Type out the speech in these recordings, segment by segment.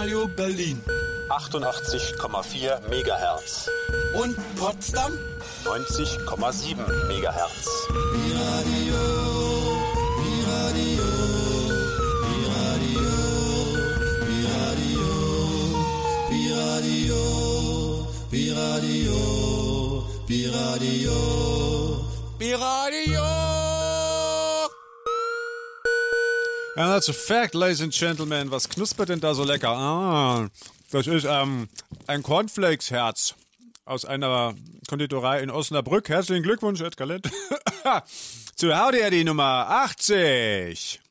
Radio Berlin. 88,4 Megahertz. Und Potsdam? 90,7 Megahertz. Radio, Radio, Radio, Radio, Radio, Radio, Radio. And that's a fact, ladies and gentlemen. Was knuspert denn da so lecker? Ah, das ist ähm, ein Cornflakes-Herz aus einer Konditorei in Osnabrück. Herzlichen Glückwunsch, Edgar Lett. Zu Howdy die Nummer 80.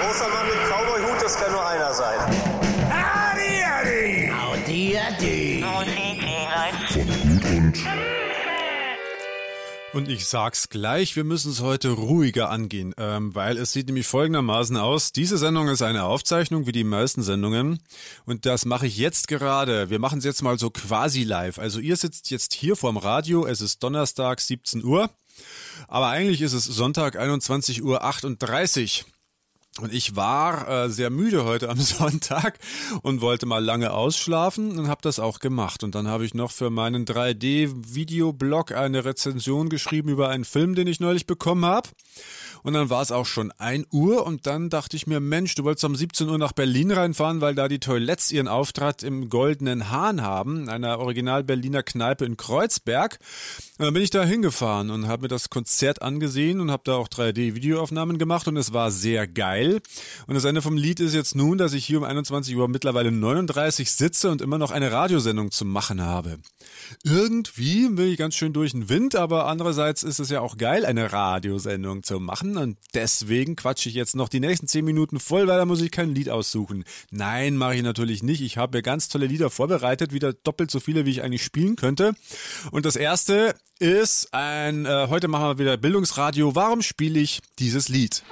Großer Mann mit Cowboy-Hut, das kann nur einer sein. Und ich sag's gleich, wir müssen es heute ruhiger angehen, ähm, weil es sieht nämlich folgendermaßen aus. Diese Sendung ist eine Aufzeichnung wie die meisten Sendungen und das mache ich jetzt gerade. Wir machen es jetzt mal so quasi live. Also ihr sitzt jetzt hier vorm Radio, es ist Donnerstag 17 Uhr, aber eigentlich ist es Sonntag 21 Uhr 38. Und ich war äh, sehr müde heute am Sonntag und wollte mal lange ausschlafen und habe das auch gemacht. Und dann habe ich noch für meinen 3D-Videoblog eine Rezension geschrieben über einen Film, den ich neulich bekommen habe. Und dann war es auch schon 1 Uhr und dann dachte ich mir, Mensch, du wolltest um 17 Uhr nach Berlin reinfahren, weil da die Toiletts ihren Auftritt im Goldenen Hahn haben, einer Original Berliner Kneipe in Kreuzberg. Und dann bin ich da hingefahren und habe mir das Konzert angesehen und habe da auch 3D-Videoaufnahmen gemacht und es war sehr geil. Und das Ende vom Lied ist jetzt nun, dass ich hier um 21 Uhr mittlerweile 39 sitze und immer noch eine Radiosendung zu machen habe. Irgendwie bin ich ganz schön durch den Wind, aber andererseits ist es ja auch geil, eine Radiosendung zu machen und deswegen quatsche ich jetzt noch die nächsten 10 Minuten voll, weil da muss ich kein Lied aussuchen. Nein, mache ich natürlich nicht. Ich habe mir ganz tolle Lieder vorbereitet, wieder doppelt so viele, wie ich eigentlich spielen könnte. Und das erste ist ein, äh, heute machen wir wieder Bildungsradio. Warum spiele ich dieses Lied?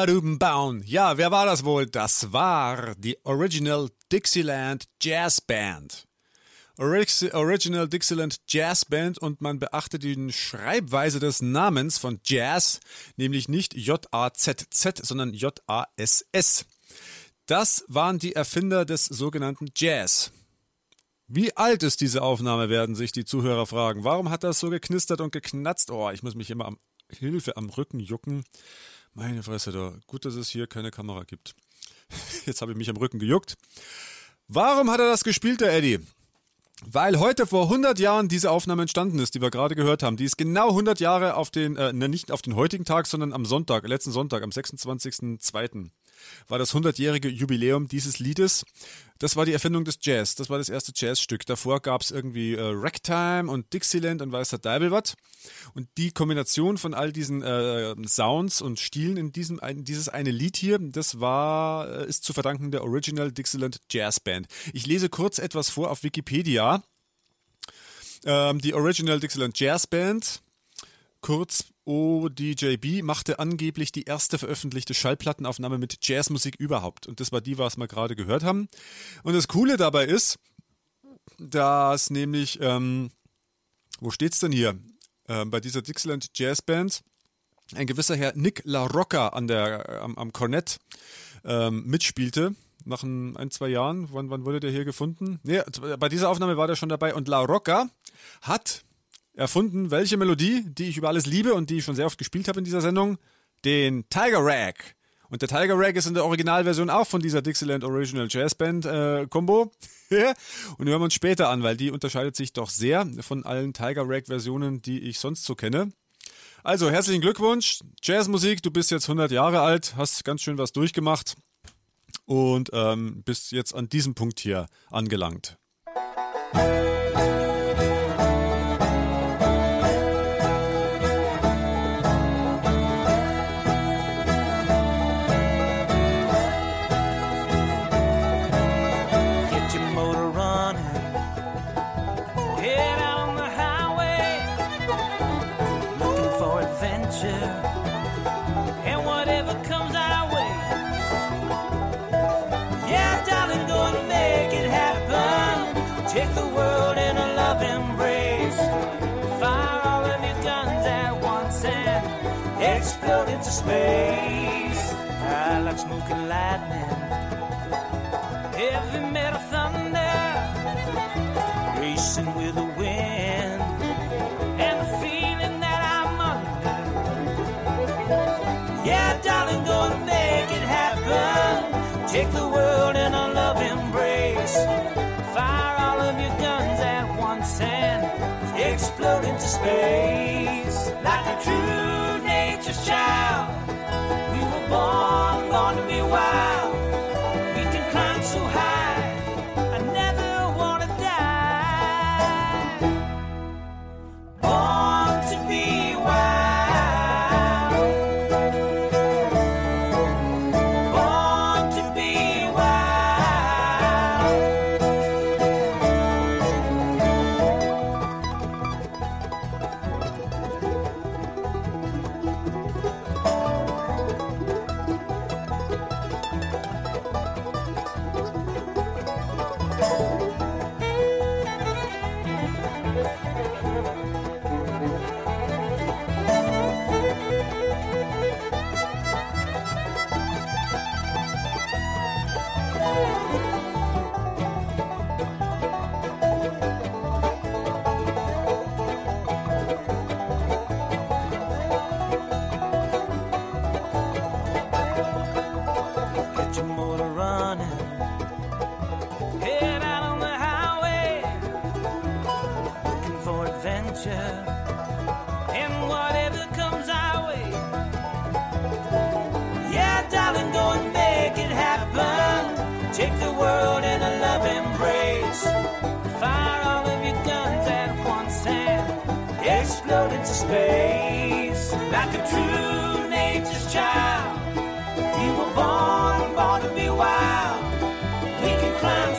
Badum Baun. Ja, wer war das wohl? Das war die Original Dixieland Jazz Band. Orig- Original Dixieland Jazz Band und man beachte die Schreibweise des Namens von Jazz, nämlich nicht J-A-Z-Z, sondern J-A-S-S. Das waren die Erfinder des sogenannten Jazz. Wie alt ist diese Aufnahme, werden sich die Zuhörer fragen. Warum hat das so geknistert und geknatzt? Oh, ich muss mich immer am Hilfe am Rücken jucken. Meine Fresse, da. Gut, dass es hier keine Kamera gibt. Jetzt habe ich mich am Rücken gejuckt. Warum hat er das gespielt, der Eddie? Weil heute vor 100 Jahren diese Aufnahme entstanden ist, die wir gerade gehört haben. Die ist genau 100 Jahre auf den, äh, ne, nicht auf den heutigen Tag, sondern am Sonntag, letzten Sonntag, am 26.02. war das 100-jährige Jubiläum dieses Liedes. Das war die Erfindung des Jazz. Das war das erste Jazzstück. Davor gab es irgendwie äh, Ragtime und Dixieland und weiß der Deibel was. Und die Kombination von all diesen äh, Sounds und Stilen in diesem ein, dieses eine Lied hier, das war äh, ist zu verdanken der Original Dixieland Jazz Band. Ich lese kurz etwas vor auf Wikipedia. Ähm, die Original Dixieland Jazz Band, kurz ODJB, machte angeblich die erste veröffentlichte Schallplattenaufnahme mit Jazzmusik überhaupt. Und das war die, was wir gerade gehört haben. Und das Coole dabei ist, dass nämlich, ähm, wo steht's denn hier? Ähm, bei dieser Dixieland Jazz Band ein gewisser Herr Nick LaRocca an der, am, am Cornett ähm, mitspielte. Nach ein, zwei Jahren. Wann, wann wurde der hier gefunden? Nee, bei dieser Aufnahme war der schon dabei. Und La Rocca hat erfunden, welche Melodie, die ich über alles liebe und die ich schon sehr oft gespielt habe in dieser Sendung, den Tiger Rag. Und der Tiger Rag ist in der Originalversion auch von dieser Dixieland Original Jazz Band äh, Combo. und hören wir uns später an, weil die unterscheidet sich doch sehr von allen Tiger Rag Versionen, die ich sonst so kenne. Also herzlichen Glückwunsch, Jazzmusik, du bist jetzt 100 Jahre alt, hast ganz schön was durchgemacht und ähm, bist jetzt an diesem Punkt hier angelangt. I like smoking lightning heavy metal thunder racing with the wind and the feeling that I'm under. Yeah, darling, gonna make it happen. Take the world in a love embrace. Fire all of your guns at once and explode into space like a true nature's child.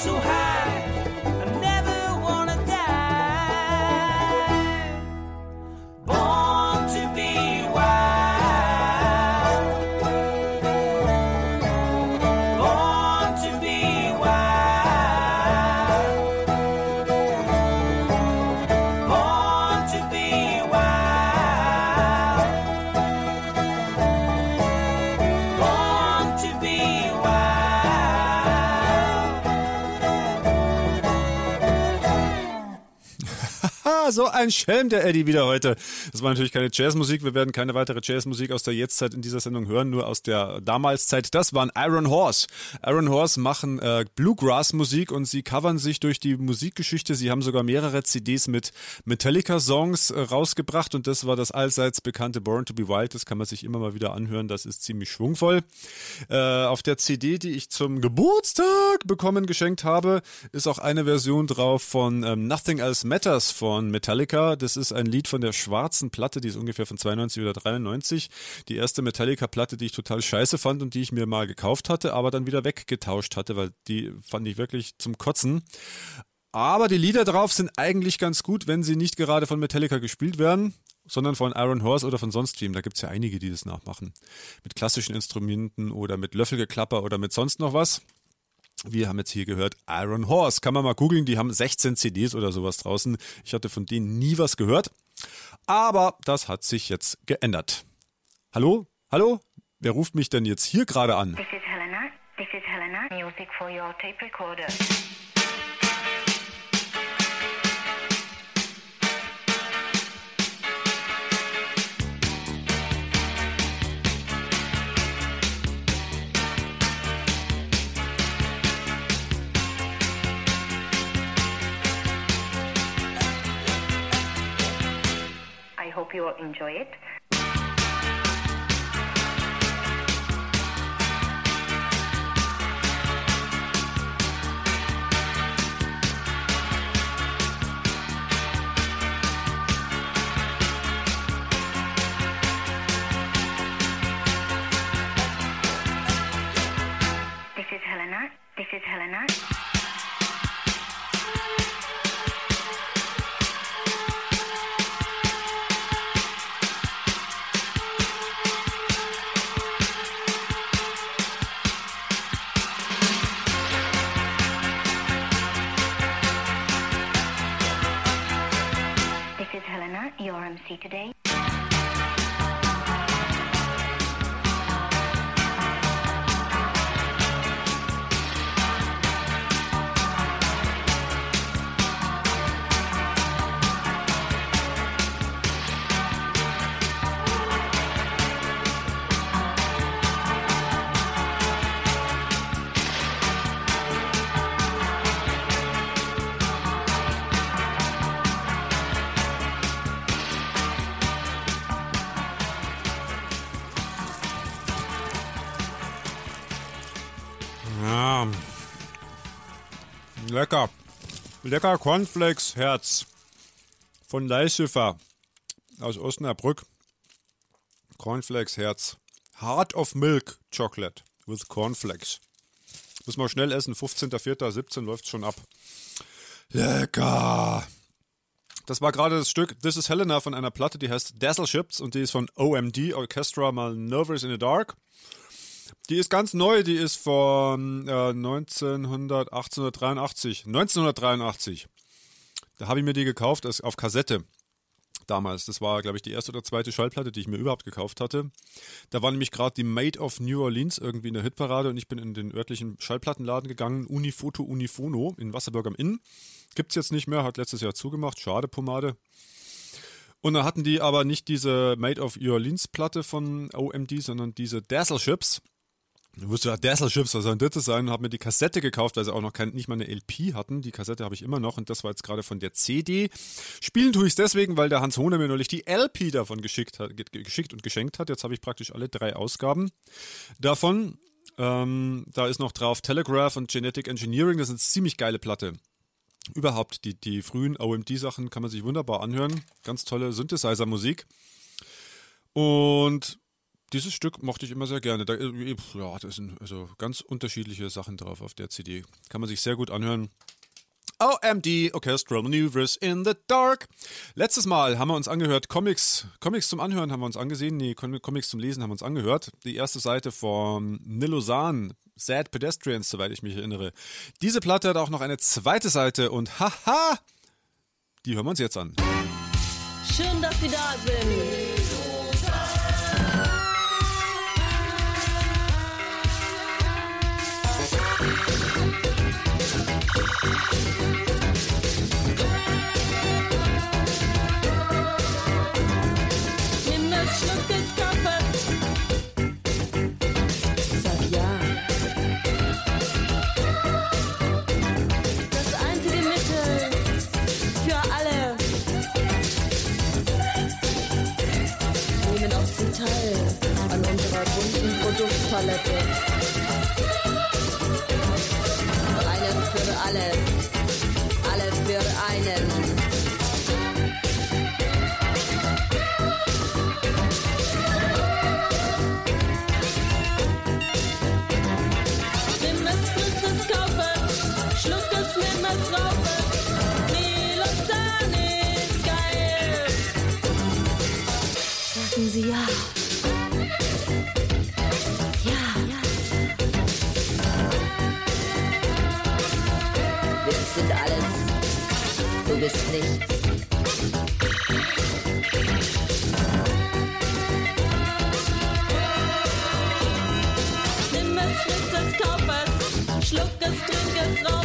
So high. So ein Schelm, der Eddie wieder heute. War natürlich keine Jazzmusik. Wir werden keine weitere Jazzmusik aus der Jetztzeit in dieser Sendung hören, nur aus der Damalszeit. Das waren Iron Horse. Iron Horse machen äh, Bluegrass-Musik und sie covern sich durch die Musikgeschichte. Sie haben sogar mehrere CDs mit Metallica-Songs äh, rausgebracht und das war das allseits bekannte Born to be Wild. Das kann man sich immer mal wieder anhören. Das ist ziemlich schwungvoll. Äh, auf der CD, die ich zum Geburtstag bekommen geschenkt habe, ist auch eine Version drauf von ähm, Nothing Else Matters von Metallica. Das ist ein Lied von der schwarzen Platte, die ist ungefähr von 92 oder 93. Die erste Metallica-Platte, die ich total scheiße fand und die ich mir mal gekauft hatte, aber dann wieder weggetauscht hatte, weil die fand ich wirklich zum Kotzen. Aber die Lieder drauf sind eigentlich ganz gut, wenn sie nicht gerade von Metallica gespielt werden, sondern von Iron Horse oder von sonst wem. Da gibt's ja einige, die das nachmachen. Mit klassischen Instrumenten oder mit Löffelgeklapper oder mit sonst noch was. Wir haben jetzt hier gehört Iron Horse. Kann man mal googeln, die haben 16 CDs oder sowas draußen. Ich hatte von denen nie was gehört. Aber das hat sich jetzt geändert. Hallo? Hallo? Wer ruft mich denn jetzt hier gerade an? This is Helena. This is Helena. Music for your tape recorder. Hope you will enjoy it. This is Helena. This is Helena. This is Helena, your MC today. Lecker Cornflakes Herz. Von Leischiffer. Aus Osnabrück. Cornflakes Herz. Heart of Milk Chocolate with Cornflakes. Muss man schnell essen. 15.04.17 läuft schon ab. Lecker. Das war gerade das Stück This is Helena von einer Platte, die heißt Dazzle Ships und die ist von OMD, Orchestra Malnovers in the Dark. Die ist ganz neu, die ist von äh, 1900, 1883. 1983. Da habe ich mir die gekauft als, auf Kassette. Damals. Das war, glaube ich, die erste oder zweite Schallplatte, die ich mir überhaupt gekauft hatte. Da war nämlich gerade die Made of New Orleans irgendwie in der Hitparade und ich bin in den örtlichen Schallplattenladen gegangen. Unifoto Unifono in Wasserburg am Inn. Gibt's jetzt nicht mehr, hat letztes Jahr zugemacht. Schade, Pomade. Und da hatten die aber nicht diese Made of New Orleans Platte von OMD, sondern diese Dazzle Ships. Ich wusste ja, Dazzle Chips, was soll denn das sein? Und habe mir die Kassette gekauft, weil sie auch noch kein, nicht mal eine LP hatten. Die Kassette habe ich immer noch und das war jetzt gerade von der CD. Spielen tue ich es deswegen, weil der Hans Hohner mir neulich die LP davon geschickt, hat, ge- geschickt und geschenkt hat. Jetzt habe ich praktisch alle drei Ausgaben davon. Ähm, da ist noch drauf Telegraph und Genetic Engineering. Das ist eine ziemlich geile Platte. Überhaupt, die, die frühen OMD-Sachen kann man sich wunderbar anhören. Ganz tolle Synthesizer-Musik. Und dieses Stück mochte ich immer sehr gerne. Da, äh, ja, da sind also ganz unterschiedliche Sachen drauf auf der CD. Kann man sich sehr gut anhören. OMD, Orchestral Maneuvers in the Dark. Letztes Mal haben wir uns angehört, Comics, Comics zum Anhören haben wir uns angesehen, nee, Com- Comics zum Lesen haben wir uns angehört. Die erste Seite von Nilosan, Sad Pedestrians, soweit ich mich erinnere. Diese Platte hat auch noch eine zweite Seite und haha, die hören wir uns jetzt an. Schön, dass Sie da sind. Teil an unserer bunten Produktpalette. Einen für alle, alle für einen. Bist nichts. Nimm es, friss es, kauf es, schluck es, trink es, raub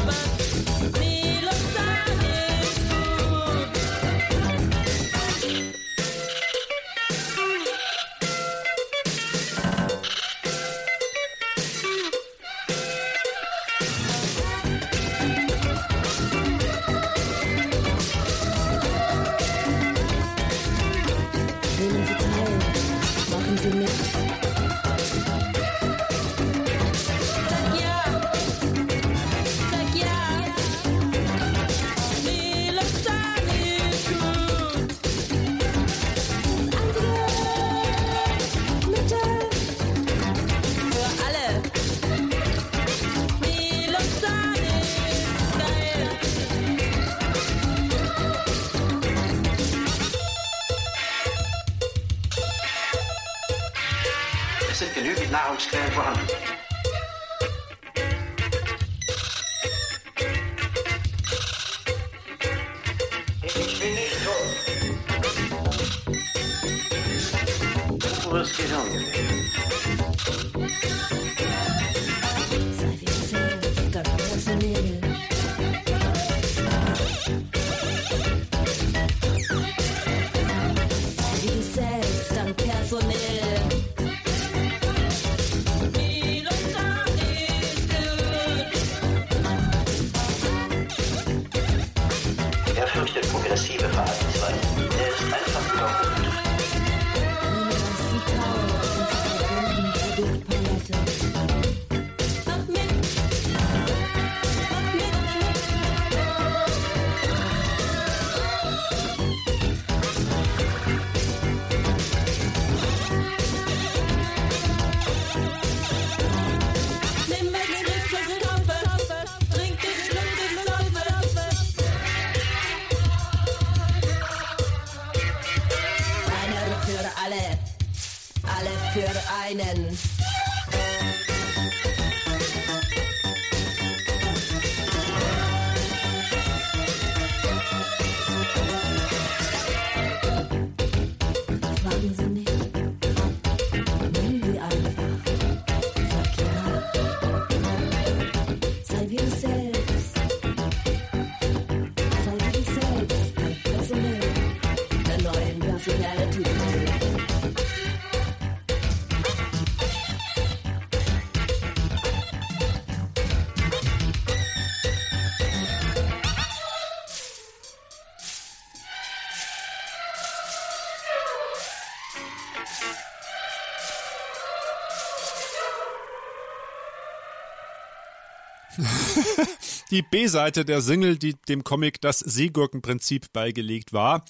Die B-Seite der Single, die dem Comic das Seegurkenprinzip beigelegt war.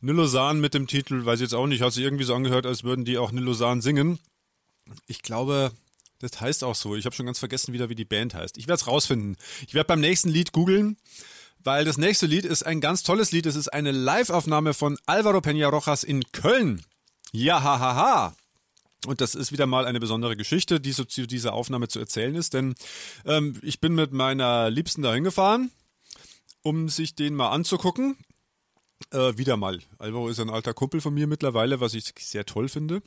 Nilosan mit dem Titel, weiß ich jetzt auch nicht, hat sich irgendwie so angehört, als würden die auch Nilosan singen. Ich glaube, das heißt auch so. Ich habe schon ganz vergessen wieder, wie die Band heißt. Ich werde es rausfinden. Ich werde beim nächsten Lied googeln, weil das nächste Lied ist ein ganz tolles Lied. Es ist eine Live-Aufnahme von Alvaro Peña Rojas in Köln. Ja, ha, ha, ha. Und das ist wieder mal eine besondere Geschichte, die so zu dieser Aufnahme zu erzählen ist, denn ähm, ich bin mit meiner Liebsten dahin gefahren, um sich den mal anzugucken. Äh, wieder mal. Alvaro ist ein alter Kumpel von mir mittlerweile, was ich sehr toll finde,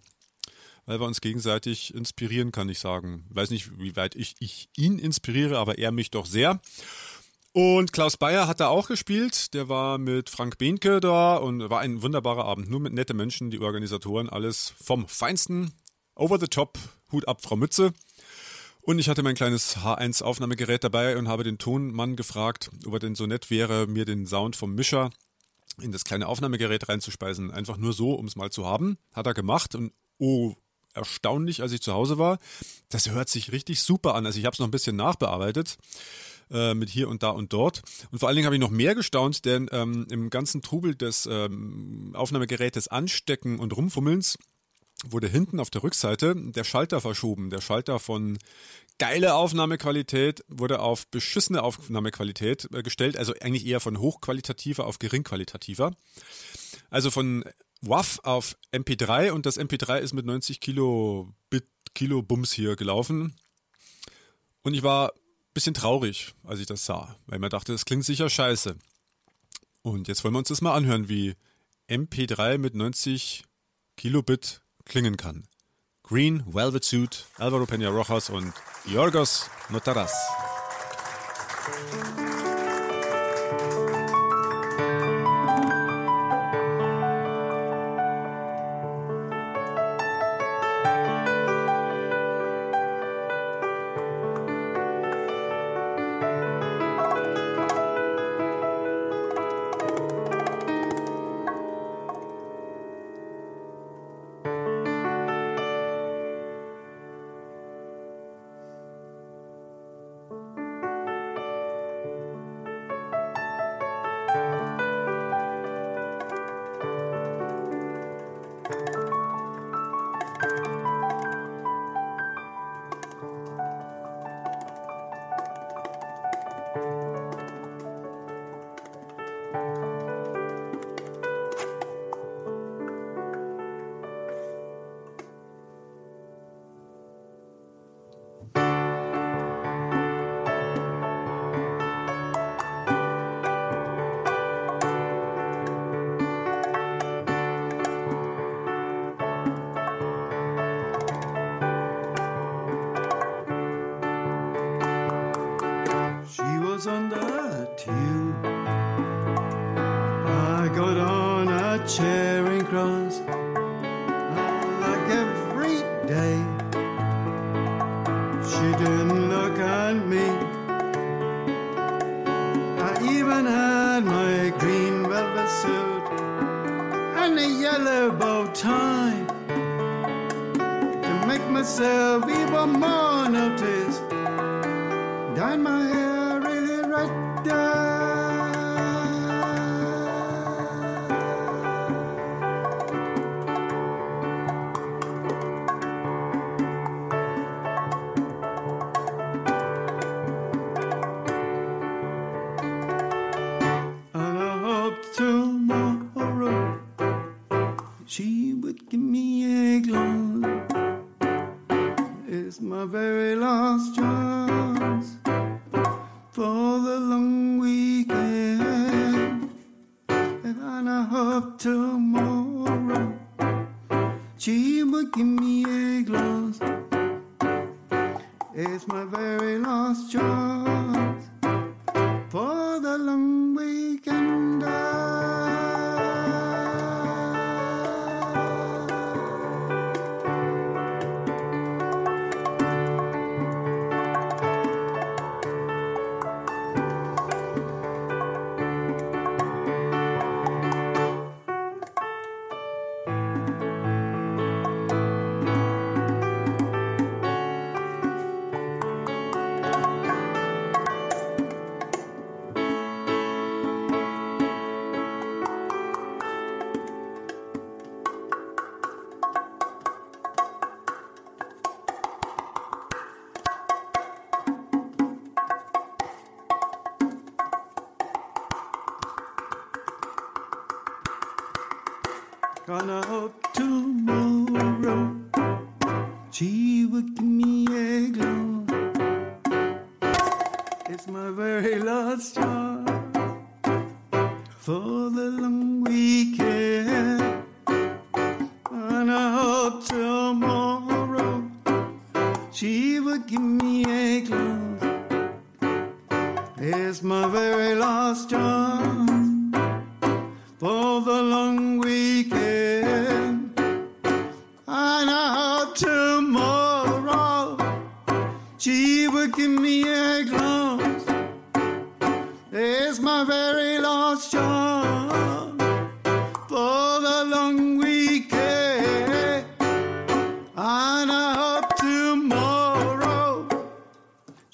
weil wir uns gegenseitig inspirieren, kann ich sagen. Weiß nicht, wie weit ich, ich ihn inspiriere, aber er mich doch sehr. Und Klaus Bayer hat da auch gespielt. Der war mit Frank Behnke da und war ein wunderbarer Abend. Nur mit nette Menschen, die Organisatoren, alles vom Feinsten. Over the top. Hut ab, Frau Mütze. Und ich hatte mein kleines H1-Aufnahmegerät dabei und habe den Tonmann gefragt, ob er denn so nett wäre, mir den Sound vom Mischer in das kleine Aufnahmegerät reinzuspeisen. Einfach nur so, um es mal zu haben. Hat er gemacht und oh, erstaunlich, als ich zu Hause war. Das hört sich richtig super an. Also ich habe es noch ein bisschen nachbearbeitet äh, mit hier und da und dort. Und vor allen Dingen habe ich noch mehr gestaunt, denn ähm, im ganzen Trubel des ähm, Aufnahmegerätes Anstecken und Rumfummelns wurde hinten auf der Rückseite der Schalter verschoben. Der Schalter von geile Aufnahmequalität wurde auf beschissene Aufnahmequalität äh, gestellt, also eigentlich eher von hochqualitativer auf geringqualitativer. Also von WAV auf MP3 und das MP3 ist mit 90 Kilobit Kilo Bums hier gelaufen. Und ich war ein bisschen traurig, als ich das sah, weil man dachte, das klingt sicher scheiße. Und jetzt wollen wir uns das mal anhören, wie MP3 mit 90 Kilobit klingen kann. Green Velvet Suit, Alvaro Peña Rojas und Yorgos Notaras. Would give me a glance. It's my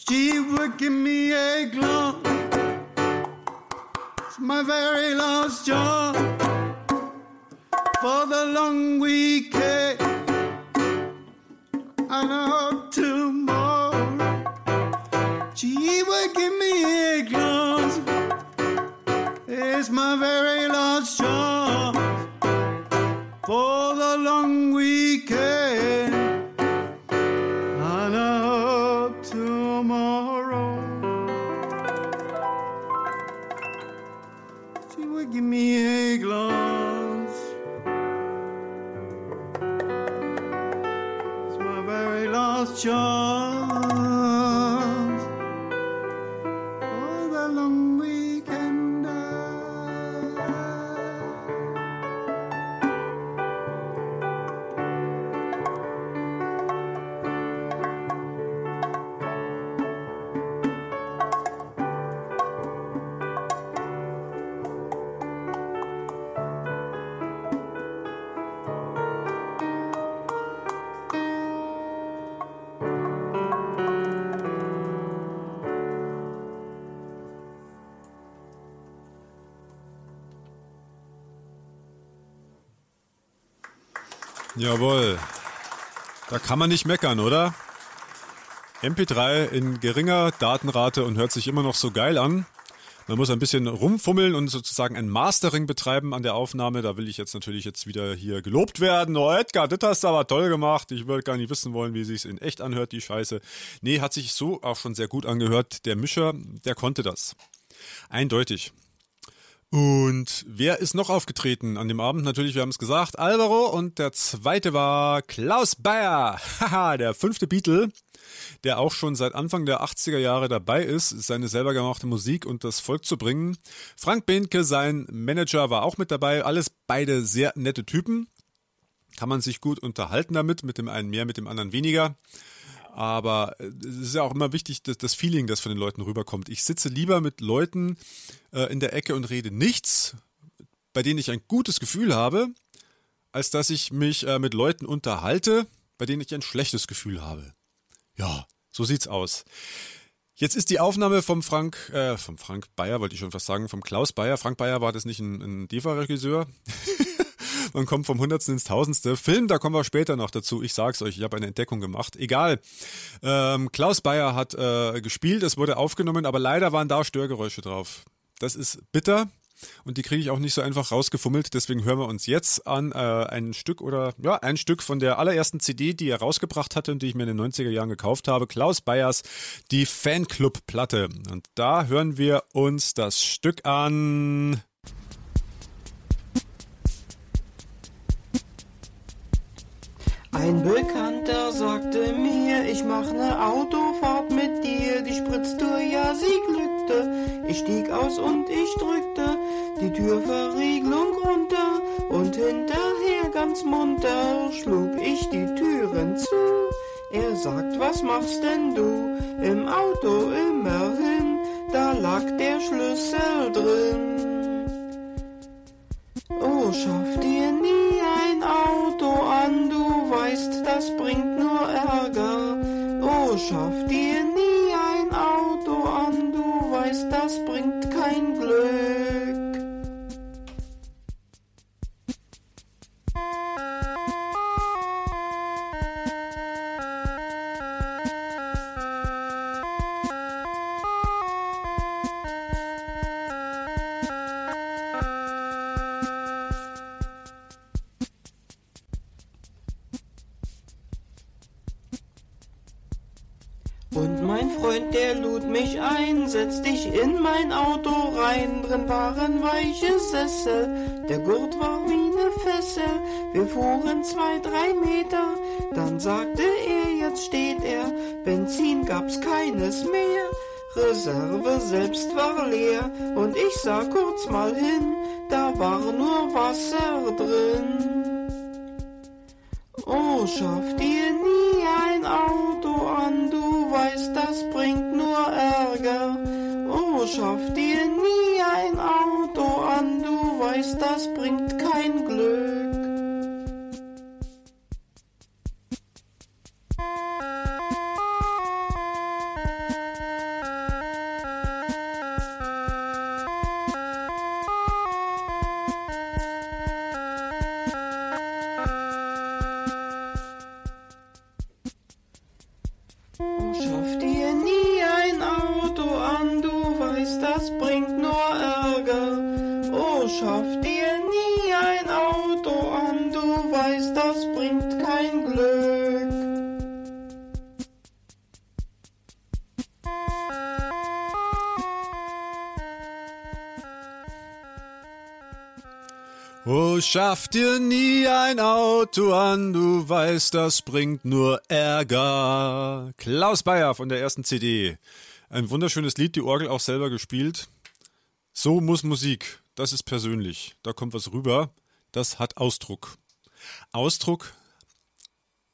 She would give me a glance. It's my very last job for the long weekend. And I hope tomorrow she would give me a glance. It's my very last chance for the long weekend. Jawohl. Da kann man nicht meckern, oder? MP3 in geringer Datenrate und hört sich immer noch so geil an. Man muss ein bisschen rumfummeln und sozusagen ein Mastering betreiben an der Aufnahme. Da will ich jetzt natürlich jetzt wieder hier gelobt werden. Oh, Edgar, das hast du aber toll gemacht. Ich würde gar nicht wissen wollen, wie sich's in echt anhört, die Scheiße. Nee, hat sich so auch schon sehr gut angehört. Der Mischer, der konnte das. Eindeutig. Und wer ist noch aufgetreten an dem Abend? Natürlich, wir haben es gesagt, Alvaro und der zweite war Klaus Bayer. Haha, der fünfte Beatle, der auch schon seit Anfang der 80er Jahre dabei ist, seine selber gemachte Musik und das Volk zu bringen. Frank Behnke, sein Manager, war auch mit dabei. Alles beide sehr nette Typen. Kann man sich gut unterhalten damit, mit dem einen mehr, mit dem anderen weniger. Aber äh, es ist ja auch immer wichtig, dass das Feeling, das von den Leuten rüberkommt. Ich sitze lieber mit Leuten äh, in der Ecke und rede nichts, bei denen ich ein gutes Gefühl habe, als dass ich mich äh, mit Leuten unterhalte, bei denen ich ein schlechtes Gefühl habe. Ja, so sieht's aus. Jetzt ist die Aufnahme vom Frank, äh, vom Frank Bayer, wollte ich schon fast sagen, vom Klaus Bayer. Frank Bayer war das nicht ein, ein DEFA-Regisseur? Man kommt vom Hundertsten ins Tausendste. Film, da kommen wir später noch dazu. Ich sag's euch, ich habe eine Entdeckung gemacht. Egal. Ähm, Klaus Bayer hat äh, gespielt, es wurde aufgenommen, aber leider waren da Störgeräusche drauf. Das ist bitter. Und die kriege ich auch nicht so einfach rausgefummelt. Deswegen hören wir uns jetzt an äh, ein Stück oder ja, ein Stück von der allerersten CD, die er rausgebracht hatte und die ich mir in den 90er Jahren gekauft habe. Klaus Bayers, die Fanclub-Platte. Und da hören wir uns das Stück an. Ein Bekannter sagte mir, ich mach ne Autofahrt mit dir, die Spritztour, ja, sie glückte. Ich stieg aus und ich drückte die Türverriegelung runter und hinterher ganz munter schlug ich die Türen zu. Er sagt, was machst denn du? Im Auto immerhin, da lag der Schlüssel drin. Oh, schaff dir nie ein Auto an, du weißt, das bringt nur Ärger. Oh, schaff dir in mein Auto rein, drin waren weiche Sessel, der Gurt war wie ne Fessel, wir fuhren zwei, drei Meter, dann sagte er, jetzt steht er, Benzin gab's keines mehr, Reserve selbst war leer, und ich sah kurz mal hin, da war nur Wasser drin. Oh, schaff dir Schaff dir nie ein Auto an, du weißt, das bringt nur Ärger. Klaus Bayer von der ersten CD. Ein wunderschönes Lied, die Orgel auch selber gespielt. So muss Musik. Das ist persönlich. Da kommt was rüber. Das hat Ausdruck. Ausdruck,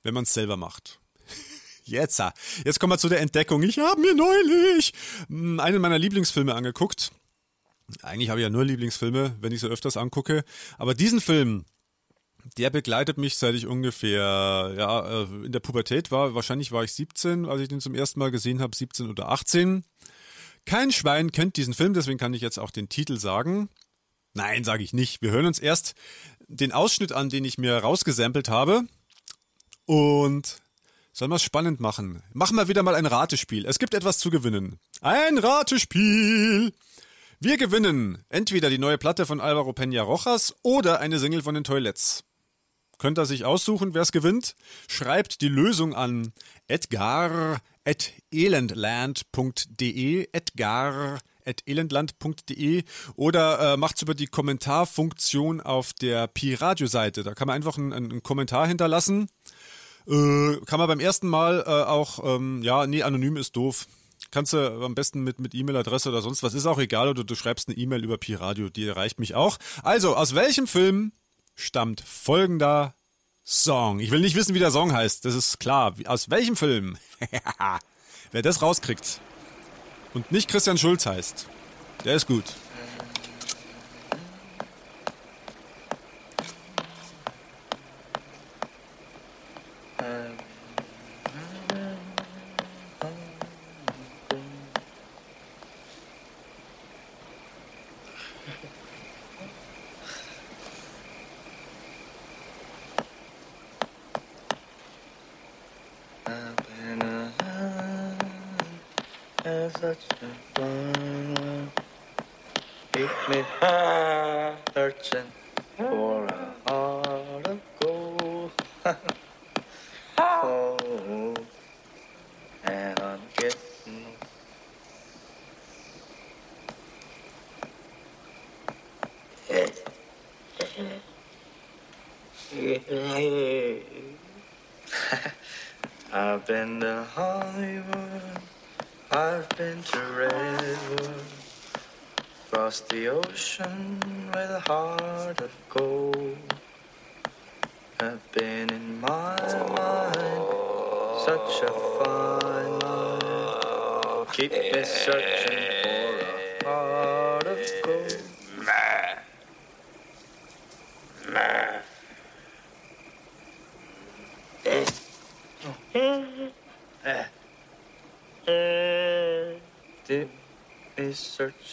wenn man es selber macht. Jetzt, ah. jetzt kommen wir zu der Entdeckung. Ich habe mir neulich mm, einen meiner Lieblingsfilme angeguckt. Eigentlich habe ich ja nur Lieblingsfilme, wenn ich sie öfters angucke. Aber diesen Film, der begleitet mich, seit ich ungefähr ja, äh, in der Pubertät war. Wahrscheinlich war ich 17, als ich den zum ersten Mal gesehen habe, 17 oder 18. Kein Schwein kennt diesen Film, deswegen kann ich jetzt auch den Titel sagen. Nein, sage ich nicht. Wir hören uns erst den Ausschnitt an, den ich mir rausgesampelt habe. Und sollen wir es spannend machen? Machen wir wieder mal ein Ratespiel. Es gibt etwas zu gewinnen. Ein Ratespiel! Wir gewinnen entweder die neue Platte von Alvaro Peña Rojas oder eine Single von den Toilets. Könnt ihr sich aussuchen, wer es gewinnt? Schreibt die Lösung an edgar.elendland.de edgar.elendland.de oder äh, macht's über die Kommentarfunktion auf der Pi-Radio-Seite. Da kann man einfach einen, einen Kommentar hinterlassen. Äh, kann man beim ersten Mal äh, auch, ähm, ja, nee, anonym ist doof. Kannst du am besten mit, mit E-Mail-Adresse oder sonst was, ist auch egal, oder du schreibst eine E-Mail über Pi Radio, die erreicht mich auch. Also, aus welchem Film stammt folgender Song? Ich will nicht wissen, wie der Song heißt, das ist klar. Aus welchem Film? Wer das rauskriegt und nicht Christian Schulz heißt, der ist gut. such a fun. Keep me searching.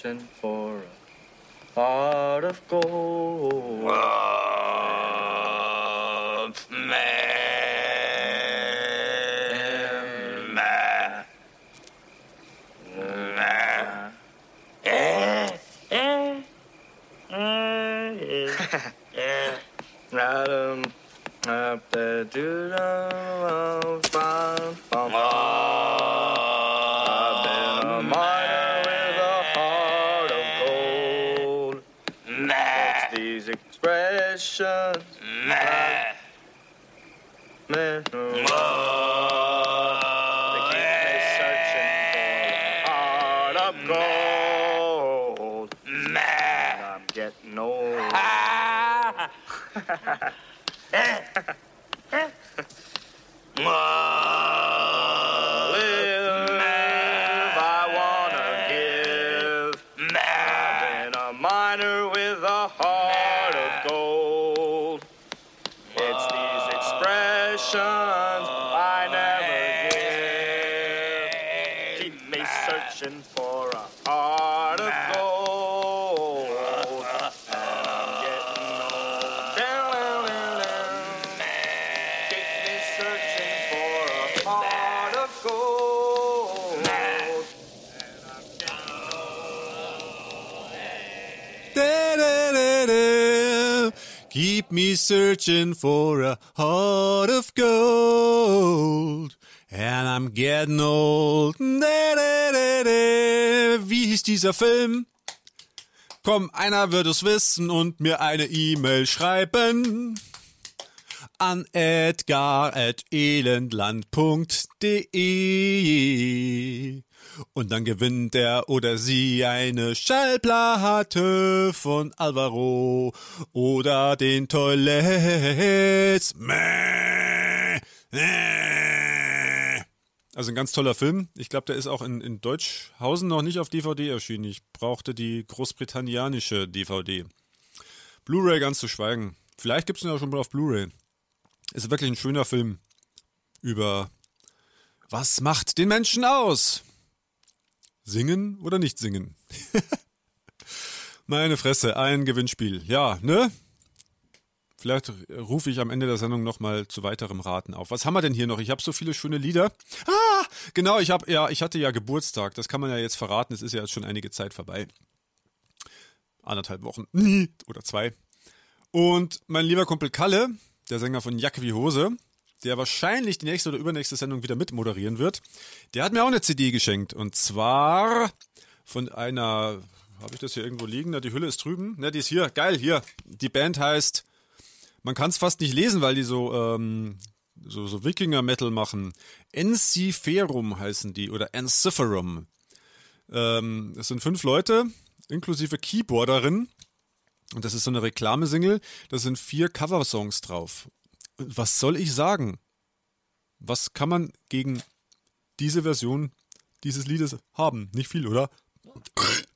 For a heart of gold. Adam, up the dude, bum, bum, bum. I've been a miner with a heart of gold. It's these expressions. Man, man, they keep searching for heart of gold. Man, I'm getting old. Me searching for a heart of gold. And I'm getting old. Wie hieß dieser Film? Komm, einer wird es wissen und mir eine E-Mail schreiben an edgar.elendland.de und dann gewinnt er oder sie eine Schallplatte von Alvaro oder den mäh. Also ein ganz toller Film. Ich glaube, der ist auch in, in Deutschhausen noch nicht auf DVD erschienen. Ich brauchte die großbritannianische DVD. Blu-ray ganz zu schweigen. Vielleicht gibt es ihn auch schon mal auf Blu-ray. Ist wirklich ein schöner Film über was macht den Menschen aus? Singen oder nicht singen? Meine Fresse, ein Gewinnspiel. Ja, ne? Vielleicht rufe ich am Ende der Sendung nochmal zu weiterem Raten auf. Was haben wir denn hier noch? Ich habe so viele schöne Lieder. Ah, genau, ich habe ja, ich hatte ja Geburtstag. Das kann man ja jetzt verraten. Es ist ja jetzt schon einige Zeit vorbei. Anderthalb Wochen oder zwei. Und mein lieber Kumpel Kalle, der Sänger von Jacke wie Hose, der wahrscheinlich die nächste oder übernächste Sendung wieder mitmoderieren wird, der hat mir auch eine CD geschenkt. Und zwar von einer, habe ich das hier irgendwo liegen? Na, die Hülle ist drüben. Ne, die ist hier. Geil, hier. Die Band heißt, man kann es fast nicht lesen, weil die so, ähm, so, so Wikinger-Metal machen. Enciferum heißen die oder Enciferum. Ähm, sind fünf Leute, inklusive Keyboarderin. Und das ist so eine Reklamesingle. Da sind vier Coversongs drauf. Was soll ich sagen? Was kann man gegen diese Version dieses Liedes haben? Nicht viel, oder?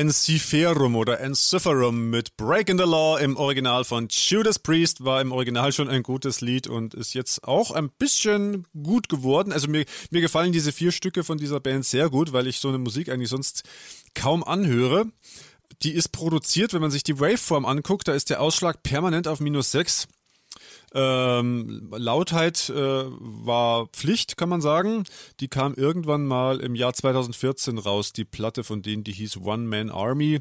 Enciferum oder Enciferum mit Breaking the Law im Original von Judas Priest war im Original schon ein gutes Lied und ist jetzt auch ein bisschen gut geworden. Also mir, mir gefallen diese vier Stücke von dieser Band sehr gut, weil ich so eine Musik eigentlich sonst kaum anhöre. Die ist produziert, wenn man sich die Waveform anguckt, da ist der Ausschlag permanent auf minus 6. Ähm, Lautheit äh, war Pflicht, kann man sagen. Die kam irgendwann mal im Jahr 2014 raus, die Platte von denen, die hieß One Man Army.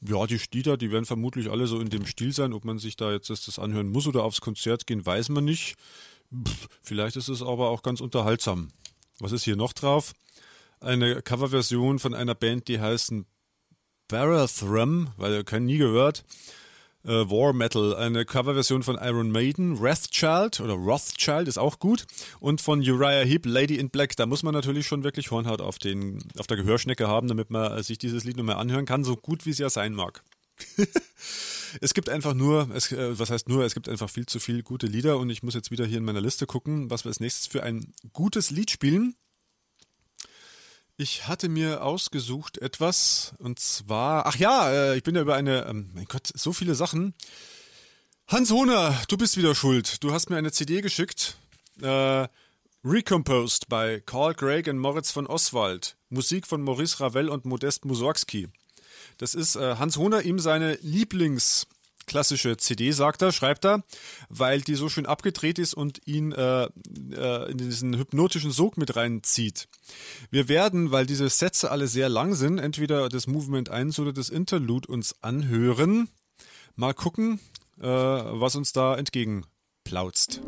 Ja, die Lieder, die werden vermutlich alle so in dem Stil sein. Ob man sich da jetzt das anhören muss oder aufs Konzert gehen, weiß man nicht. Pff, vielleicht ist es aber auch ganz unterhaltsam. Was ist hier noch drauf? Eine Coverversion von einer Band, die heißen Barathrum, weil ihr keinen nie gehört. Äh, War Metal, eine Coverversion von Iron Maiden, Wrathchild oder Rothschild ist auch gut und von Uriah Heep, Lady in Black. Da muss man natürlich schon wirklich Hornhaut auf, den, auf der Gehörschnecke haben, damit man sich dieses Lied nochmal anhören kann, so gut wie es ja sein mag. es gibt einfach nur, es, äh, was heißt nur, es gibt einfach viel zu viele gute Lieder und ich muss jetzt wieder hier in meiner Liste gucken, was wir als nächstes für ein gutes Lied spielen. Ich hatte mir ausgesucht etwas und zwar, ach ja, äh, ich bin ja über eine, ähm, mein Gott, so viele Sachen. Hans Hohner, du bist wieder schuld. Du hast mir eine CD geschickt. Äh, Recomposed bei Carl Craig und Moritz von Oswald. Musik von Maurice Ravel und Modest Mussorgsky. Das ist äh, Hans Hohner ihm seine Lieblings klassische CD, sagt er, schreibt er, weil die so schön abgedreht ist und ihn äh, äh, in diesen hypnotischen Sog mit reinzieht. Wir werden, weil diese Sätze alle sehr lang sind, entweder das Movement 1 oder das Interlude uns anhören. Mal gucken, äh, was uns da entgegenplautzt.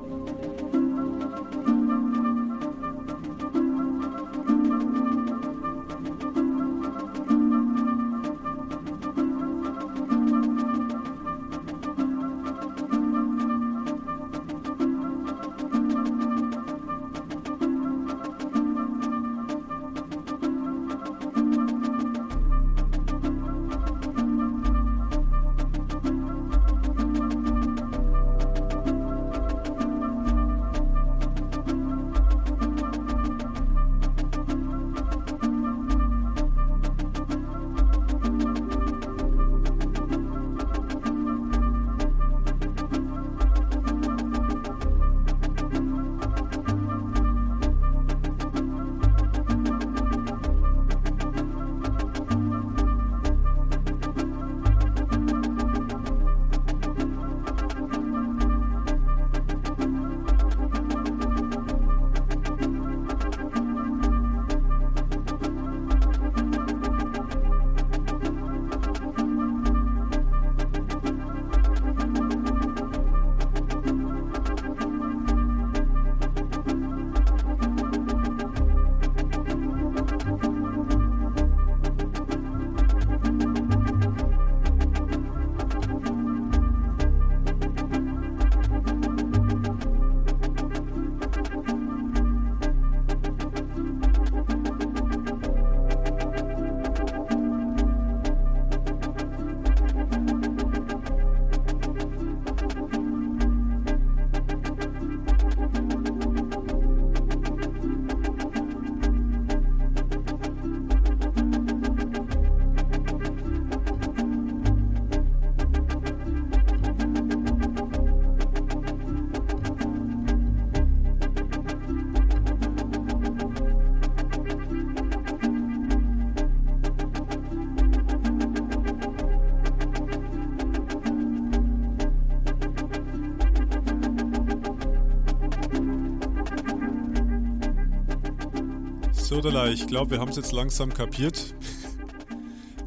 Sodala, ich glaube, wir haben es jetzt langsam kapiert.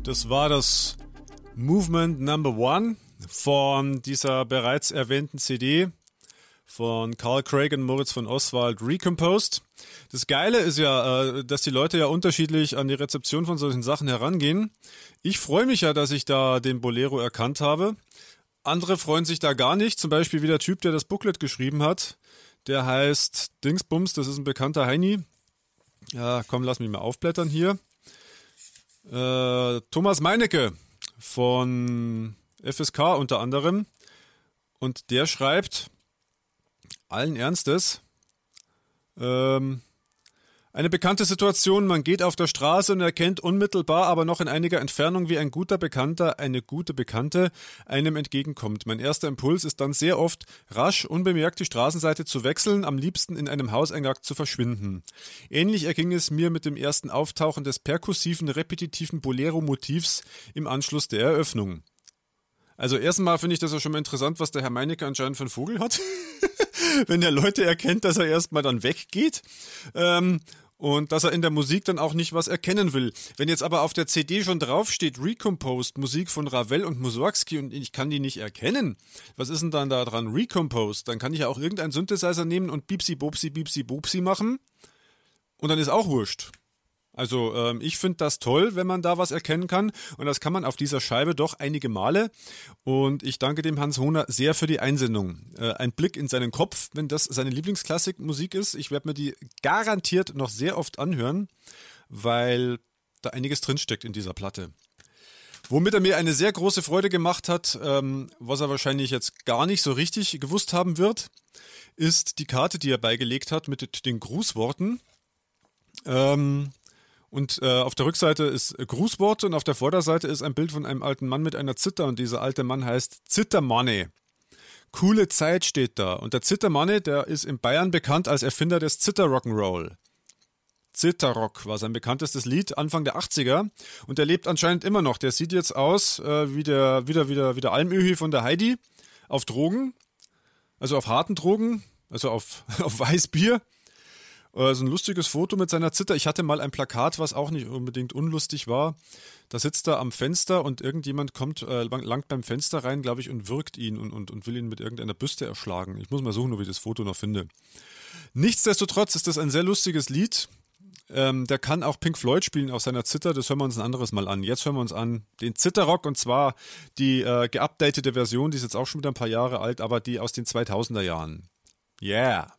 Das war das Movement Number One von dieser bereits erwähnten CD von Carl Craig und Moritz von Oswald Recomposed. Das Geile ist ja, äh, dass die Leute ja unterschiedlich an die Rezeption von solchen Sachen herangehen. Ich freue mich ja, dass ich da den Bolero erkannt habe. Andere freuen sich da gar nicht. Zum Beispiel wie der Typ, der das Booklet geschrieben hat. Der heißt Dingsbums, das ist ein bekannter Heini. Ja, komm, lass mich mal aufblättern hier. Äh, Thomas Meinecke von FSK unter anderem. Und der schreibt allen Ernstes, ähm, eine bekannte Situation, man geht auf der Straße und erkennt unmittelbar, aber noch in einiger Entfernung, wie ein guter Bekannter, eine gute Bekannte einem entgegenkommt. Mein erster Impuls ist dann sehr oft, rasch, unbemerkt die Straßenseite zu wechseln, am liebsten in einem Hauseingang zu verschwinden. Ähnlich erging es mir mit dem ersten Auftauchen des perkussiven, repetitiven Bolero-Motivs im Anschluss der Eröffnung. Also erstmal finde ich das ja schon mal interessant, was der Herr Meinecke anscheinend für einen Vogel hat. Wenn der Leute erkennt, dass er erstmal dann weggeht. Ähm, und dass er in der Musik dann auch nicht was erkennen will. Wenn jetzt aber auf der CD schon draufsteht, Recomposed, Musik von Ravel und Mussorgsky und ich kann die nicht erkennen, was ist denn dann da dran Recomposed? Dann kann ich ja auch irgendeinen Synthesizer nehmen und Bipsi Bopsi Bipsi Bopsi machen und dann ist auch wurscht. Also ähm, ich finde das toll, wenn man da was erkennen kann und das kann man auf dieser Scheibe doch einige Male und ich danke dem Hans Hohner sehr für die Einsendung. Äh, ein Blick in seinen Kopf, wenn das seine Lieblingsklassik-Musik ist. Ich werde mir die garantiert noch sehr oft anhören, weil da einiges drinsteckt in dieser Platte. Womit er mir eine sehr große Freude gemacht hat, ähm, was er wahrscheinlich jetzt gar nicht so richtig gewusst haben wird, ist die Karte, die er beigelegt hat mit den Grußworten. Ähm, und äh, auf der Rückseite ist Grußworte und auf der Vorderseite ist ein Bild von einem alten Mann mit einer Zither und dieser alte Mann heißt Zittermanne. Coole Zeit steht da. Und der Zittermanne, der ist in Bayern bekannt als Erfinder des Zitter-Rock'n'Roll. Zitterrock war sein bekanntestes Lied Anfang der 80er und der lebt anscheinend immer noch. Der sieht jetzt aus äh, wie der wieder wieder wieder Almöhi von der Heidi auf Drogen, also auf harten Drogen, also auf auf Weißbier. Äh, so ein lustiges Foto mit seiner Zither. Ich hatte mal ein Plakat, was auch nicht unbedingt unlustig war. Da sitzt er am Fenster und irgendjemand kommt, äh, langt beim Fenster rein, glaube ich, und wirkt ihn und, und, und will ihn mit irgendeiner Büste erschlagen. Ich muss mal suchen, ob ich das Foto noch finde. Nichtsdestotrotz ist das ein sehr lustiges Lied. Ähm, der kann auch Pink Floyd spielen auf seiner Zither. Das hören wir uns ein anderes Mal an. Jetzt hören wir uns an den Zitterrock und zwar die äh, geupdatete Version, die ist jetzt auch schon wieder ein paar Jahre alt, aber die aus den 2000er Jahren. Yeah.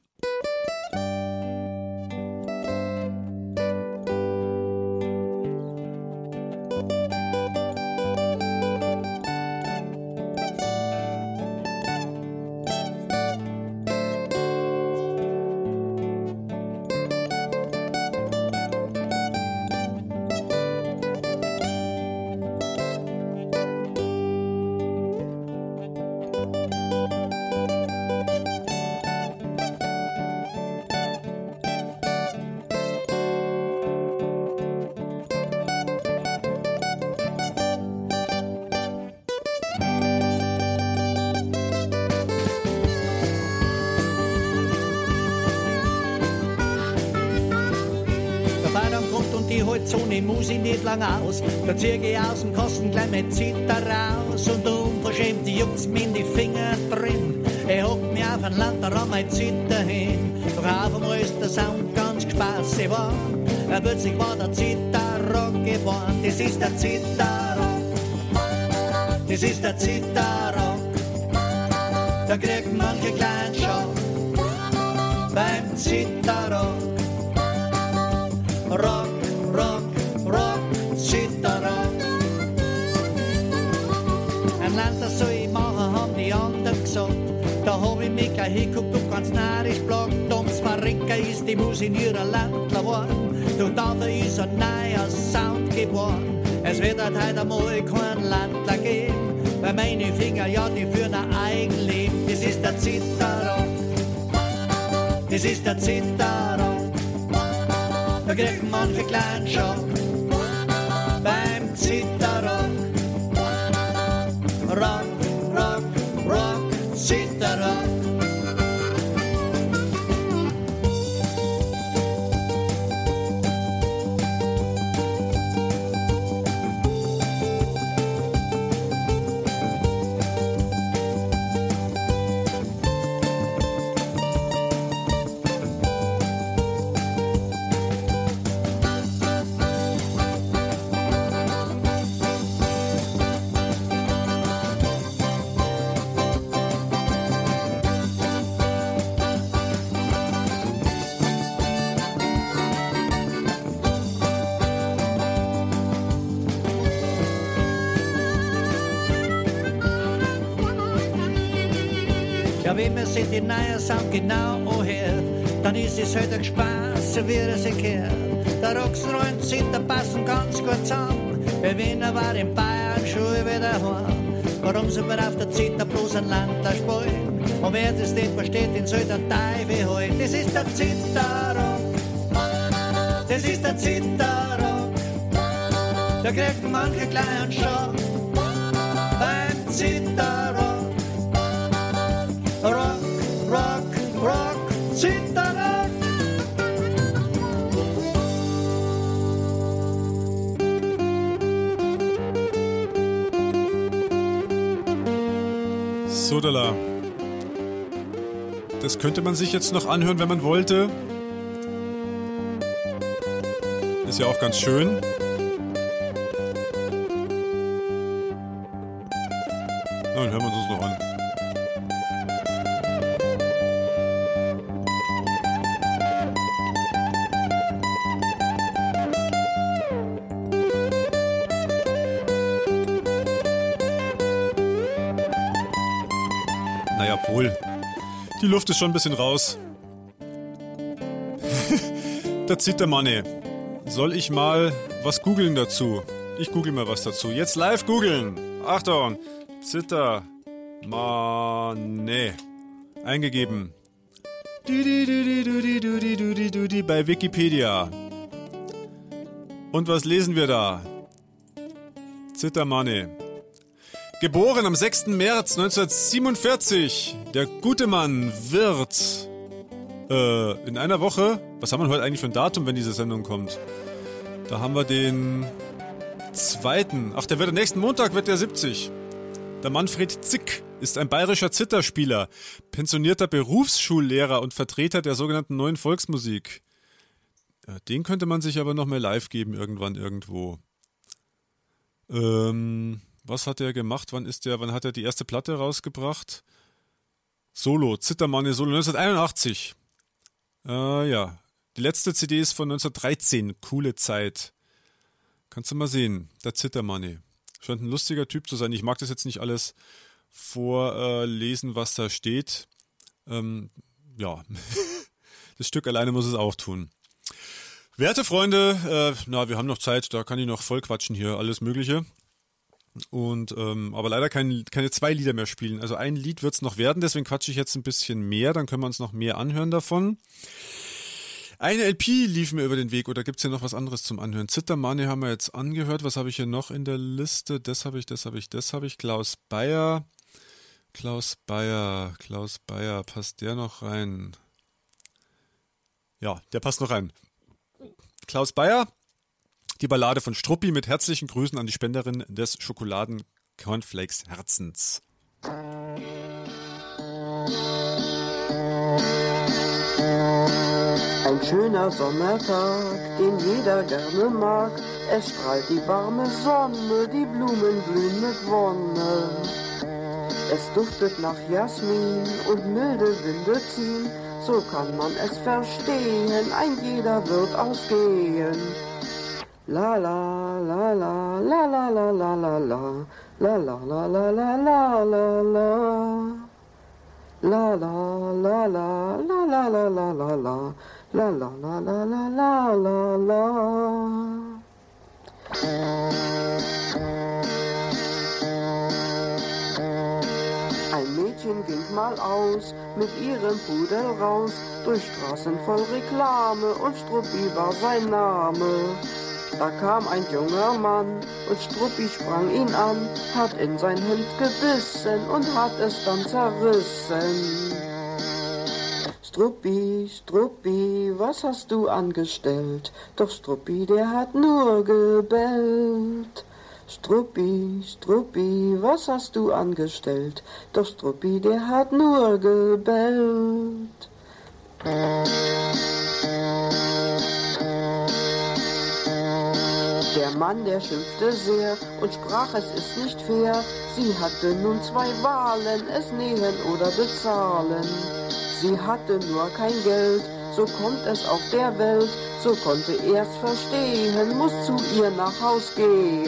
Kommt und die holt so ne Musi nicht lang aus. Da zieh ich aus dem Kasten gleich mit Zitter raus und unverschämt juckt's mir in die Finger drin. Er hockt mir auf ein Land, da ran mein Zitter hin. Doch auf einmal ist der Sound ganz gespaßig geworden. Er plötzlich war der Zitterrock geboren. Das ist der Zitterrock. Das ist der Zitterrock. Da kriegt manche kleinen Schock beim Zitterrock. Mich gleich hinguckt und ganz narisch blockt. Ums Verrecker ist die Mus in ihrer Landler geworden. Doch dafür ist ein neuer Sound geboren. Es wird halt heute einmal kein Landler geben. Weil meine Finger, ja, die führen ein Eigenleben. Das ist der Zitterrock. Das ist der Zitterrock. Da kriegt manche kleinen Schock beim Zitterrock. Ja, wenn man sich die neue Sound genau anhört, dann ist es halt ein Spaß, so wie er sich gehört. Der Rock'n'Roll und Zitter passen ganz gut zusammen. Bei Wiener war in Bayern schon wieder heim. Warum soll man auf der Zitter bloß ein Landler spielen? Und wer das nicht versteht, den soll der Teufel holen. Das ist der Zitterrock. Das ist der Zitterrock. Da kriegt manche kleinen Schock beim Zitterrock. Rock, Rock, Rock, Zitterrock. Sodala. Das könnte man sich jetzt noch anhören, wenn man wollte. Ist ja auch ganz schön. Luft ist schon ein bisschen raus. da zieht der Money. Soll ich mal was googeln dazu? Ich google mal was dazu. Jetzt live googeln. Achtung. Zitter. Money. Eingegeben. Bei Wikipedia. Und was lesen wir da? Zittermanne. Geboren am 6. März 1947. Der gute Mann wird äh, in einer Woche. Was haben wir heute eigentlich für ein Datum, wenn diese Sendung kommt? Da haben wir den zweiten. Ach, der wird am nächsten Montag wird der 70. Der Manfred Zick ist ein bayerischer Zitterspieler, pensionierter Berufsschullehrer und Vertreter der sogenannten neuen Volksmusik. Ja, den könnte man sich aber noch mehr live geben irgendwann irgendwo. Ähm, was hat er gemacht? Wann ist der? Wann hat er die erste Platte rausgebracht? Solo, Zittermanne Solo 1981. Äh, ja, die letzte CD ist von 1913. Coole Zeit. Kannst du mal sehen. Der Zittermanne. Scheint ein lustiger Typ zu sein. Ich mag das jetzt nicht alles vorlesen, was da steht. Ähm, ja, das Stück alleine muss es auch tun. Werte Freunde, äh, na, wir haben noch Zeit, da kann ich noch voll quatschen hier, alles Mögliche. Und ähm, aber leider kein, keine zwei Lieder mehr spielen. Also ein Lied wird es noch werden, deswegen quatsche ich jetzt ein bisschen mehr, dann können wir uns noch mehr anhören davon. Eine LP lief mir über den Weg oder gibt's hier noch was anderes zum Anhören? Zittermane haben wir jetzt angehört. Was habe ich hier noch in der Liste? Das habe ich, das habe ich, das habe ich. Klaus Bayer. Klaus Bayer, Klaus Bayer, passt der noch rein? Ja, der passt noch rein. Klaus Bayer, die Ballade von Struppi mit herzlichen Grüßen an die Spenderin des Schokoladen-Cornflakes Herzens. Ein schöner Sommertag, den jeder gerne mag. Es strahlt die warme Sonne, die Blumen blühen mit Wonne. Es duftet nach Jasmin und milde Winde ziehen. So kann man es verstehen, ein jeder wird ausgehen. La la la la la la la la la la la la la la la la la la La la la la la la la la la la La la la la la la la la ging mal aus mit ihrem Pudel raus durch Straßen voll Reklame und Struppi war sein Name. Da kam ein junger Mann und Struppi sprang ihn an, hat in sein Hemd gebissen und hat es dann zerrissen. Struppi, Struppi, was hast du angestellt? Doch Struppi, der hat nur gebellt. Struppi, Struppi, was hast du angestellt? Doch Struppi, der hat nur gebellt. Der Mann, der schimpfte sehr und sprach, es ist nicht fair. Sie hatte nun zwei Wahlen, es nähen oder bezahlen. Sie hatte nur kein Geld, so kommt es auf der Welt. So konnte er's verstehen, muss zu ihr nach Haus gehen.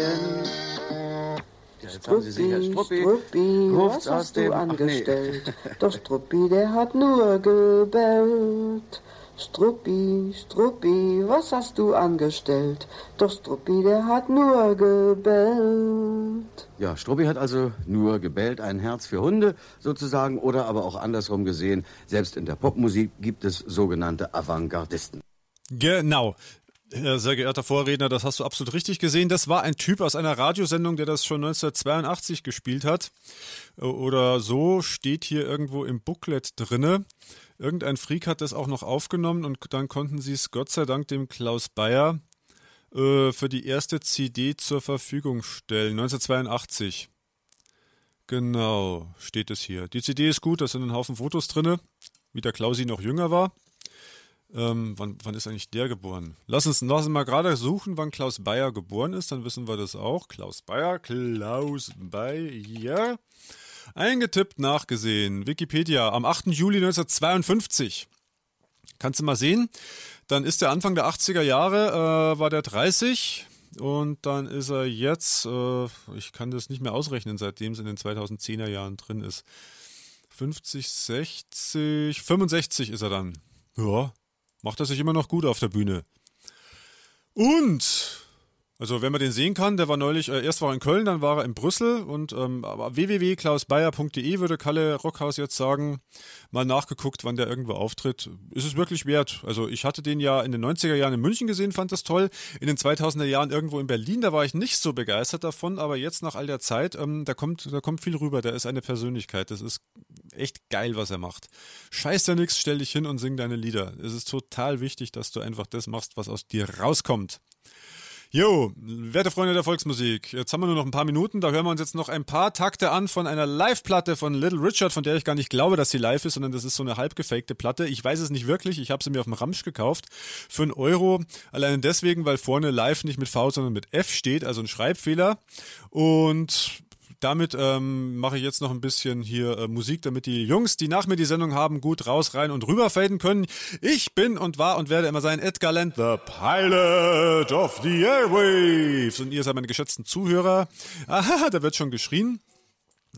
Jetzt haben Sie sicher Struppi. Struppi, Ruft's was hast du ach, nee. angestellt? Doch Struppi, der hat nur gebellt. Struppi, Struppi, was hast du angestellt? Doch Struppi, der hat nur gebellt. Ja, Struppi hat also nur gebellt, ein Herz für Hunde sozusagen, oder aber auch andersrum gesehen, selbst in der Popmusik gibt es sogenannte Avantgardisten. Genau. Herr sehr geehrter Vorredner, das hast du absolut richtig gesehen. Das war ein Typ aus einer Radiosendung, der das schon 1982 gespielt hat. Oder so steht hier irgendwo im Booklet drinne. Irgendein Freak hat das auch noch aufgenommen und dann konnten sie es Gott sei Dank dem Klaus Bayer äh, für die erste CD zur Verfügung stellen. 1982. Genau, steht es hier. Die CD ist gut, da sind ein Haufen Fotos drinne, wie der Klausi noch jünger war. Ähm, wann, wann ist eigentlich der geboren? Lass uns, lass mal gerade suchen, wann Klaus Bayer geboren ist, dann wissen wir das auch. Klaus Bayer, Klaus Bayer. Eingetippt, nachgesehen. Wikipedia am 8. Juli 1952. Kannst du mal sehen? Dann ist der Anfang der 80er Jahre, äh, war der 30 und dann ist er jetzt, äh, ich kann das nicht mehr ausrechnen, seitdem es in den 2010er Jahren drin ist. 50, 60, 65 ist er dann. Ja, macht er sich immer noch gut auf der Bühne. Und, also wenn man den sehen kann, der war neulich, äh, erst war er in Köln, dann war er in Brüssel und ähm, www.klausbayer.de würde Kalle Rockhaus jetzt sagen, mal nachgeguckt, wann der irgendwo auftritt. Ist es wirklich wert? Also ich hatte den ja in den 90er Jahren in München gesehen, fand das toll. In den 2000er Jahren irgendwo in Berlin, da war ich nicht so begeistert davon, aber jetzt nach all der Zeit, ähm, da kommt, da kommt viel rüber. Der ist eine Persönlichkeit. Das ist echt geil, was er macht. Scheiß dir nix, stell dich hin und sing deine Lieder. Es ist total wichtig, dass du einfach das machst, was aus dir rauskommt. Jo, werte Freunde der Volksmusik, jetzt haben wir nur noch ein paar Minuten, da hören wir uns jetzt noch ein paar Takte an von einer Live-Platte von Little Richard, von der ich gar nicht glaube, dass sie live ist, sondern das ist so eine halb gefakte Platte. Ich weiß es nicht wirklich, ich habe sie mir auf dem Ramsch gekauft für einen Euro, alleine deswegen, weil vorne live nicht mit V, sondern mit F steht, also ein Schreibfehler. Und damit ähm, mache ich jetzt noch ein bisschen hier äh, Musik, damit die Jungs, die nach mir die Sendung haben, gut raus, rein und rüber faden können. Ich bin und war und werde immer sein Edgar Land, the Pilot of the Airwaves. Und ihr seid meine geschätzten Zuhörer. Aha, da wird schon geschrien.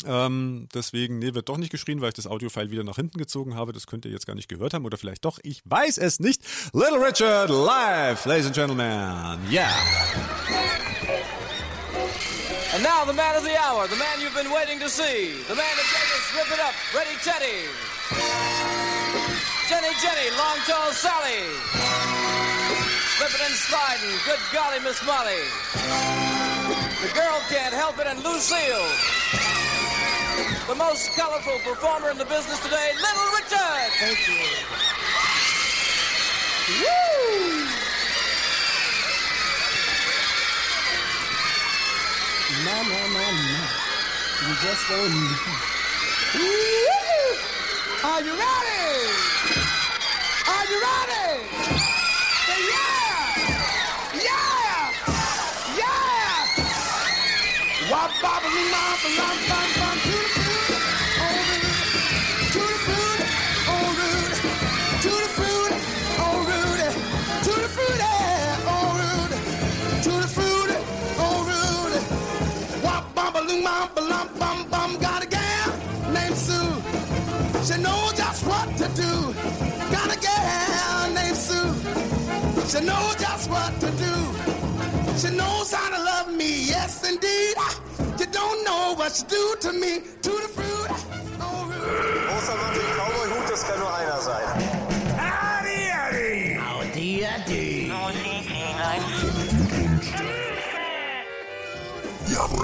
Ähm, deswegen, nee, wird doch nicht geschrien, weil ich das Audiofile wieder nach hinten gezogen habe. Das könnt ihr jetzt gar nicht gehört haben oder vielleicht doch. Ich weiß es nicht. Little Richard live, ladies and gentlemen. Yeah. And now the man of the hour, the man you've been waiting to see, the man that gave us Rip It Up, Ready Teddy. Jenny Jenny, Long Tall Sally. Slipping and sliding, good golly, Miss Molly. The girl can't help it, and Lucille. The most colorful performer in the business today, Little Richard. Thank you. Woo! You just don't know. Are you ready? Are you ready? Say yeah! Yeah! Yeah! Bop, bum, bum, bum, bop, bing, bop, bum, bum, bum. Got a gal named Sue. She knows just what to do. Got a gal named Sue. She knows just what to do. She knows how to love me, yes indeed. Ah, you don't know what you do to me, to the fruit. Ah, Großer Mann, den Cowboy-Hut, das kann nur einer sein. Adi, Adi. Audi, Adi. Jawohl.